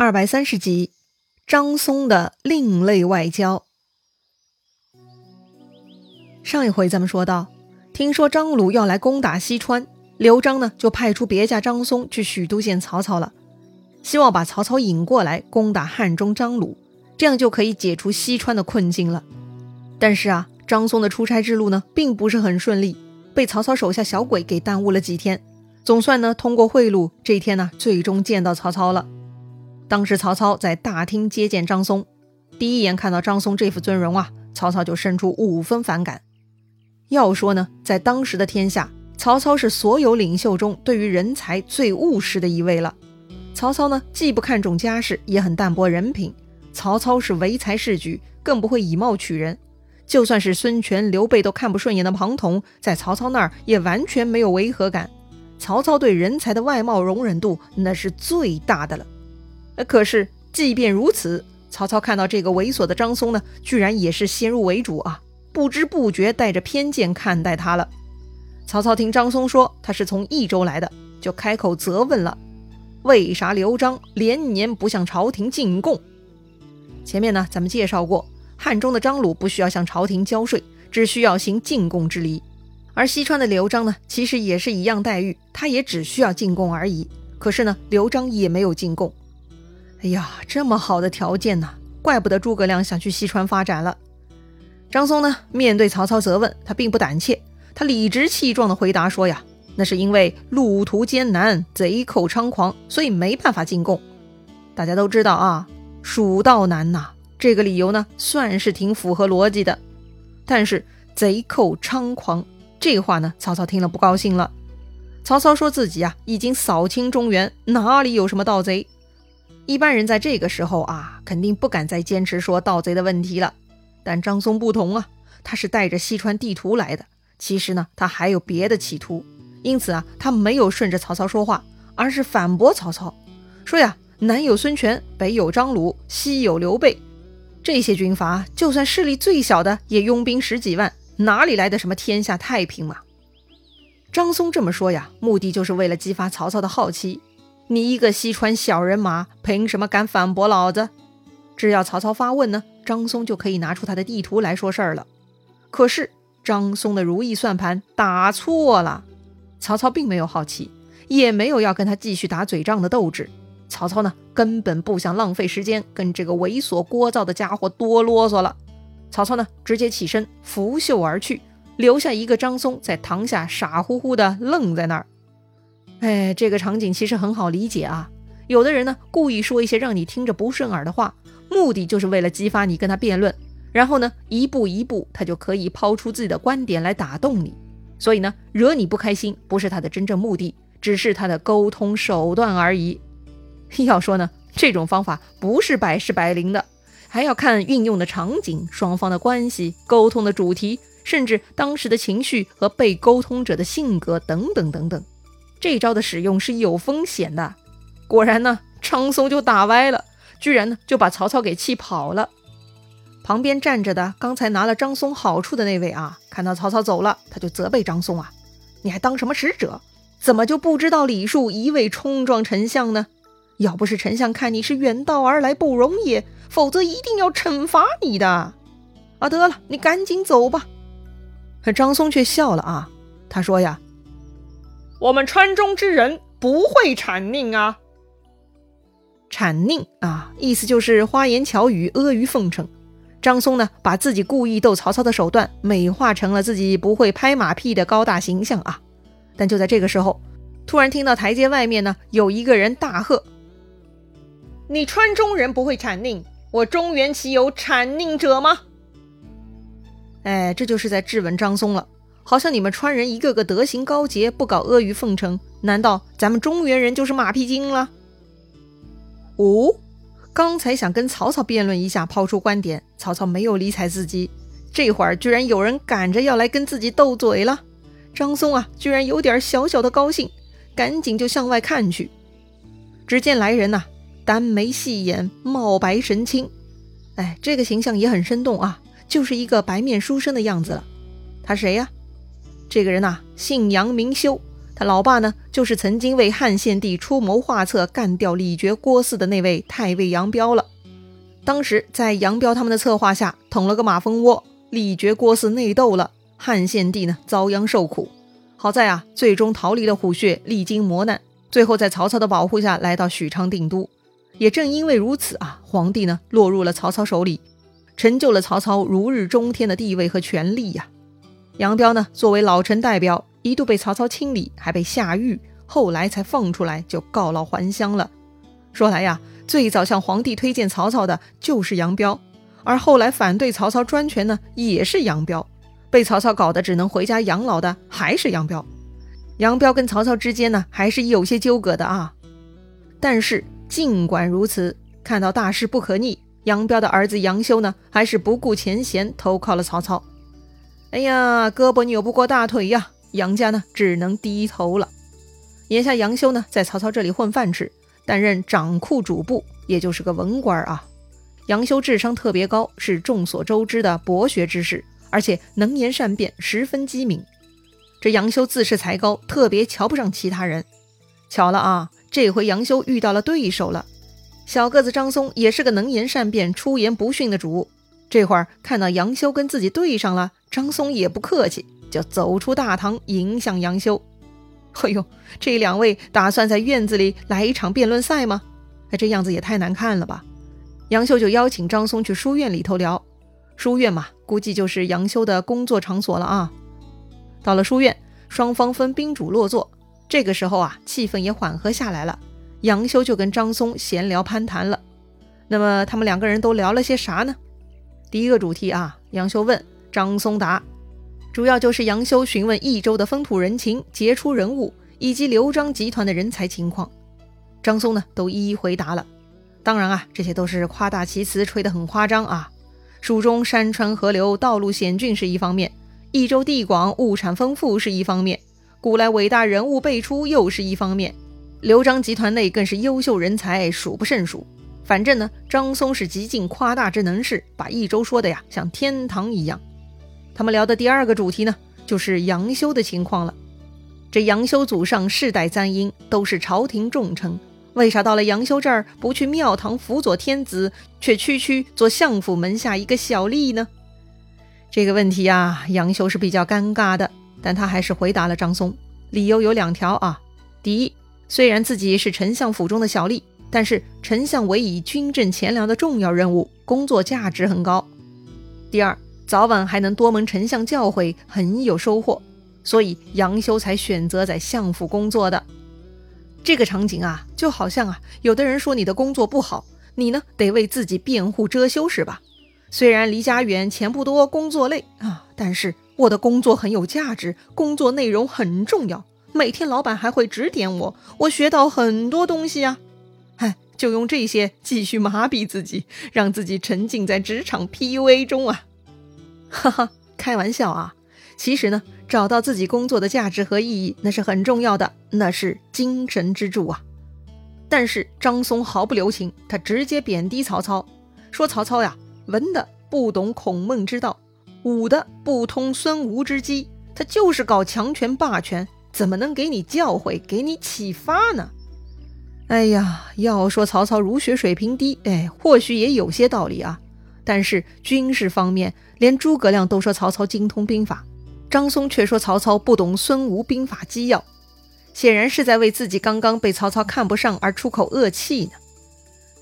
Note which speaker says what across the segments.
Speaker 1: 二百三十集，张松的另类外交。上一回咱们说到，听说张鲁要来攻打西川，刘璋呢就派出别驾张松去许都见曹操了，希望把曹操引过来攻打汉中张鲁，这样就可以解除西川的困境了。但是啊，张松的出差之路呢并不是很顺利，被曹操手下小鬼给耽误了几天。总算呢通过贿赂，这一天呢最终见到曹操了。当时曹操在大厅接见张松，第一眼看到张松这副尊容啊，曹操就生出五分反感。要说呢，在当时的天下，曹操是所有领袖中对于人才最务实的一位了。曹操呢，既不看重家世，也很淡泊人品。曹操是唯才是举，更不会以貌取人。就算是孙权、刘备都看不顺眼的庞统，在曹操那儿也完全没有违和感。曹操对人才的外貌容忍度那是最大的了。可是，即便如此，曹操看到这个猥琐的张松呢，居然也是先入为主啊，不知不觉带着偏见看待他了。曹操听张松说他是从益州来的，就开口责问了：为啥刘璋连年不向朝廷进贡？前面呢，咱们介绍过，汉中的张鲁不需要向朝廷交税，只需要行进贡之礼；而西川的刘璋呢，其实也是一样待遇，他也只需要进贡而已。可是呢，刘璋也没有进贡。哎呀，这么好的条件呢，怪不得诸葛亮想去西川发展了。张松呢，面对曹操责问，他并不胆怯，他理直气壮地回答说：“呀，那是因为路途艰难，贼寇猖狂，所以没办法进贡。大家都知道啊，蜀道难呐，这个理由呢，算是挺符合逻辑的。但是贼寇猖狂这话呢，曹操听了不高兴了。曹操说自己啊，已经扫清中原，哪里有什么盗贼。”一般人在这个时候啊，肯定不敢再坚持说盗贼的问题了。但张松不同啊，他是带着西川地图来的。其实呢，他还有别的企图。因此啊，他没有顺着曹操说话，而是反驳曹操，说呀，南有孙权，北有张鲁，西有刘备，这些军阀就算势力最小的，也拥兵十几万，哪里来的什么天下太平嘛？张松这么说呀，目的就是为了激发曹操的好奇。你一个西川小人马，凭什么敢反驳老子？只要曹操发问呢，张松就可以拿出他的地图来说事儿了。可是张松的如意算盘打错了，曹操并没有好奇，也没有要跟他继续打嘴仗的斗志。曹操呢，根本不想浪费时间跟这个猥琐聒噪的家伙多啰嗦了。曹操呢，直接起身拂袖而去，留下一个张松在堂下傻乎乎的愣在那儿。哎，这个场景其实很好理解啊。有的人呢，故意说一些让你听着不顺耳的话，目的就是为了激发你跟他辩论，然后呢，一步一步他就可以抛出自己的观点来打动你。所以呢，惹你不开心不是他的真正目的，只是他的沟通手段而已。要说呢，这种方法不是百试百灵的，还要看运用的场景、双方的关系、沟通的主题，甚至当时的情绪和被沟通者的性格等等等等。这招的使用是有风险的，果然呢，张松就打歪了，居然呢就把曹操给气跑了。旁边站着的刚才拿了张松好处的那位啊，看到曹操走了，他就责备张松啊：“你还当什么使者？怎么就不知道礼数，一味冲撞丞相呢？要不是丞相看你是远道而来不容易，否则一定要惩罚你的。啊，得了，你赶紧走吧。”可张松却笑了啊，他说呀。
Speaker 2: 我们川中之人不会谄佞啊！
Speaker 1: 谄佞啊，意思就是花言巧语、阿谀奉承。张松呢，把自己故意逗曹操的手段美化成了自己不会拍马屁的高大形象啊！但就在这个时候，突然听到台阶外面呢，有一个人大喝：“
Speaker 2: 你川中人不会谄佞，我中原岂有谄佞者吗？”
Speaker 1: 哎，这就是在质问张松了。好像你们川人一个个德行高洁，不搞阿谀奉承，难道咱们中原人就是马屁精了？哦，刚才想跟曹操辩论一下，抛出观点，曹操没有理睬自己，这会儿居然有人赶着要来跟自己斗嘴了。张松啊，居然有点小小的高兴，赶紧就向外看去。只见来人呐，单眉细眼，貌白神清，哎，这个形象也很生动啊，就是一个白面书生的样子了。他谁呀？这个人呐，姓杨名修，他老爸呢，就是曾经为汉献帝出谋划策干掉李傕郭汜的那位太尉杨彪了。当时在杨彪他们的策划下，捅了个马蜂窝，李傕郭汜内斗了，汉献帝呢遭殃受苦。好在啊，最终逃离了虎穴，历经磨难，最后在曹操的保护下来到许昌定都。也正因为如此啊，皇帝呢落入了曹操手里，成就了曹操如日中天的地位和权力呀。杨彪呢作为老臣代表。一度被曹操清理，还被下狱，后来才放出来，就告老还乡了。说来呀，最早向皇帝推荐曹操的就是杨彪，而后来反对曹操专权呢，也是杨彪。被曹操搞得只能回家养老的还是杨彪。杨彪跟曹操之间呢，还是有些纠葛的啊。但是尽管如此，看到大势不可逆，杨彪的儿子杨修呢，还是不顾前嫌投靠了曹操。哎呀，胳膊扭不过大腿呀！杨家呢，只能低头了。眼下杨修呢，在曹操这里混饭吃，担任掌库主簿，也就是个文官啊。杨修智商特别高，是众所周知的博学之士，而且能言善辩，十分机敏。这杨修自恃才高，特别瞧不上其他人。巧了啊，这回杨修遇到了对手了。小个子张松也是个能言善辩、出言不逊的主。这会儿看到杨修跟自己对上了，张松也不客气。就走出大堂迎向杨修。哎呦，这两位打算在院子里来一场辩论赛吗？哎，这样子也太难看了吧！杨修就邀请张松去书院里头聊。书院嘛，估计就是杨修的工作场所了啊。到了书院，双方分宾主落座。这个时候啊，气氛也缓和下来了。杨修就跟张松闲聊攀谈了。那么他们两个人都聊了些啥呢？第一个主题啊，杨修问，张松答。主要就是杨修询问益州的风土人情、杰出人物以及刘璋集团的人才情况，张松呢都一一回答了。当然啊，这些都是夸大其词，吹得很夸张啊。蜀中山川河流、道路险峻是一方面，益州地广物产丰富是一方面，古来伟大人物辈出又是一方面，刘璋集团内更是优秀人才数不胜数。反正呢，张松是极尽夸大之能事，把益州说的呀像天堂一样。他们聊的第二个主题呢，就是杨修的情况了。这杨修祖上世代簪缨，都是朝廷重臣，为啥到了杨修这儿不去庙堂辅佐天子，却区区做相府门下一个小吏呢？这个问题呀，杨修是比较尴尬的，但他还是回答了张松。理由有两条啊：第一，虽然自己是丞相府中的小吏，但是丞相委以军政钱粮的重要任务，工作价值很高；第二。早晚还能多蒙丞相教诲，很有收获，所以杨修才选择在相府工作的。这个场景啊，就好像啊，有的人说你的工作不好，你呢得为自己辩护遮羞，是吧？虽然离家远，钱不多，工作累啊，但是我的工作很有价值，工作内容很重要，每天老板还会指点我，我学到很多东西啊。就用这些继续麻痹自己，让自己沉浸在职场 PUA 中啊。哈哈，开玩笑啊！其实呢，找到自己工作的价值和意义，那是很重要的，那是精神支柱啊。但是张松毫不留情，他直接贬低曹操，说曹操呀，文的不懂孔孟之道，武的不通孙吴之机，他就是搞强权霸权，怎么能给你教诲，给你启发呢？哎呀，要说曹操儒学水平低，哎，或许也有些道理啊。但是军事方面，连诸葛亮都说曹操精通兵法，张松却说曹操不懂孙吴兵法机要，显然是在为自己刚刚被曹操看不上而出口恶气呢。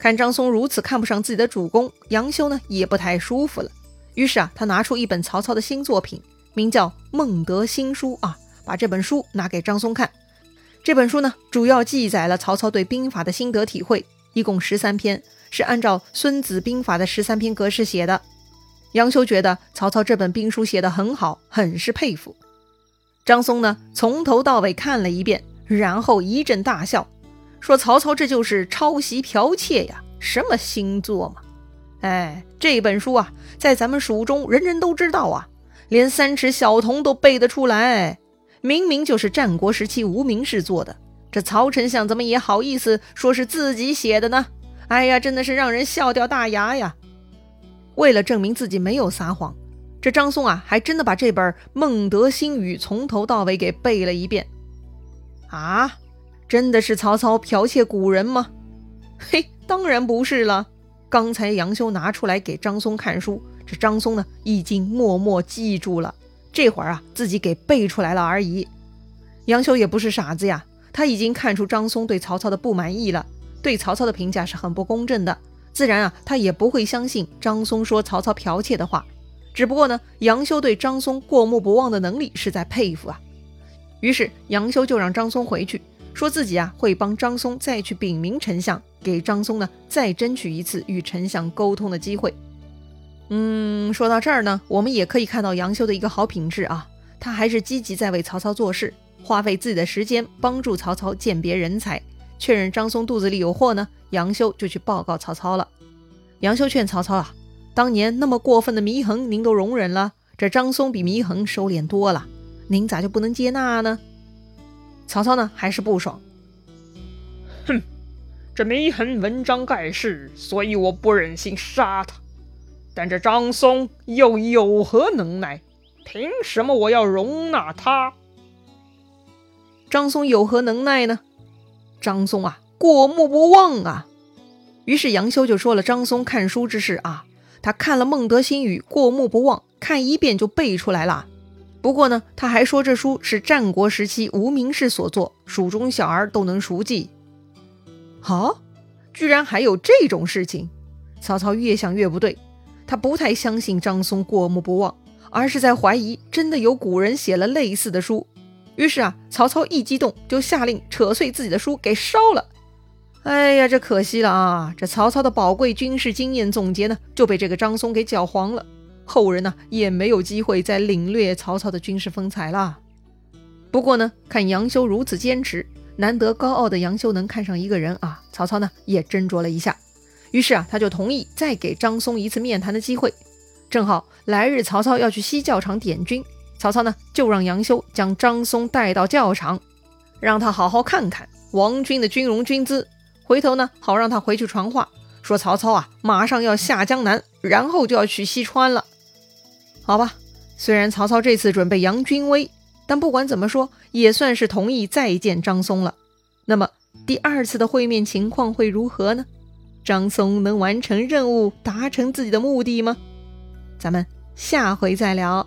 Speaker 1: 看张松如此看不上自己的主公，杨修呢也不太舒服了。于是啊，他拿出一本曹操的新作品，名叫《孟德新书》啊，把这本书拿给张松看。这本书呢，主要记载了曹操对兵法的心得体会，一共十三篇。是按照《孙子兵法》的十三篇格式写的。杨修觉得曹操这本兵书写得很好，很是佩服。张松呢，从头到尾看了一遍，然后一阵大笑，说：“曹操这就是抄袭剽窃呀，什么新作嘛？哎，这本书啊，在咱们蜀中人人都知道啊，连三尺小童都背得出来。明明就是战国时期无名氏做的，这曹丞相怎么也好意思说是自己写的呢？”哎呀，真的是让人笑掉大牙呀！为了证明自己没有撒谎，这张松啊，还真的把这本《孟德新语》从头到尾给背了一遍。啊，真的是曹操剽窃古人吗？嘿，当然不是了。刚才杨修拿出来给张松看书，这张松呢已经默默记住了，这会儿啊自己给背出来了而已。杨修也不是傻子呀，他已经看出张松对曹操的不满意了，对曹操的评价是很不公正的，自然啊他也不会相信张松说曹操剽窃的话。只不过呢，杨修对张松过目不忘的能力是在佩服啊。于是杨修就让张松回去，说自己啊会帮张松再去禀明丞相，给张松呢再争取一次与丞相沟通的机会。嗯，说到这儿呢，我们也可以看到杨修的一个好品质啊，他还是积极在为曹操做事，花费自己的时间帮助曹操鉴别人才，确认张松肚子里有货呢，杨修就去报告曹操了。杨修劝曹操啊。当年那么过分的祢衡，您都容忍了。这张松比祢衡收敛多了，您咋就不能接纳呢？曹操呢，还是不爽。
Speaker 2: 哼，这祢衡文章盖世，所以我不忍心杀他。但这张松又有何能耐？凭什么我要容纳他？
Speaker 1: 张松有何能耐呢？张松啊，过目不忘啊。于是杨修就说了张松看书之事啊。他看了《孟德新语》，过目不忘，看一遍就背出来了。不过呢，他还说这书是战国时期无名氏所作，蜀中小儿都能熟记。好，居然还有这种事情！曹操越想越不对，他不太相信张松过目不忘，而是在怀疑真的有古人写了类似的书。于是啊，曹操一激动就下令扯碎自己的书给烧了。哎呀，这可惜了啊！这曹操的宝贵军事经验总结呢，就被这个张松给搅黄了。后人呢，也没有机会再领略曹操的军事风采了。不过呢，看杨修如此坚持，难得高傲的杨修能看上一个人啊！曹操呢，也斟酌了一下，于是啊，他就同意再给张松一次面谈的机会。正好来日曹操要去西教场点军，曹操呢，就让杨修将张松带到教场，让他好好看看王军的军容军姿。回头呢，好让他回去传话，说曹操啊，马上要下江南，然后就要去西川了。好吧，虽然曹操这次准备扬军威，但不管怎么说，也算是同意再见张松了。那么第二次的会面情况会如何呢？张松能完成任务，达成自己的目的吗？咱们下回再聊。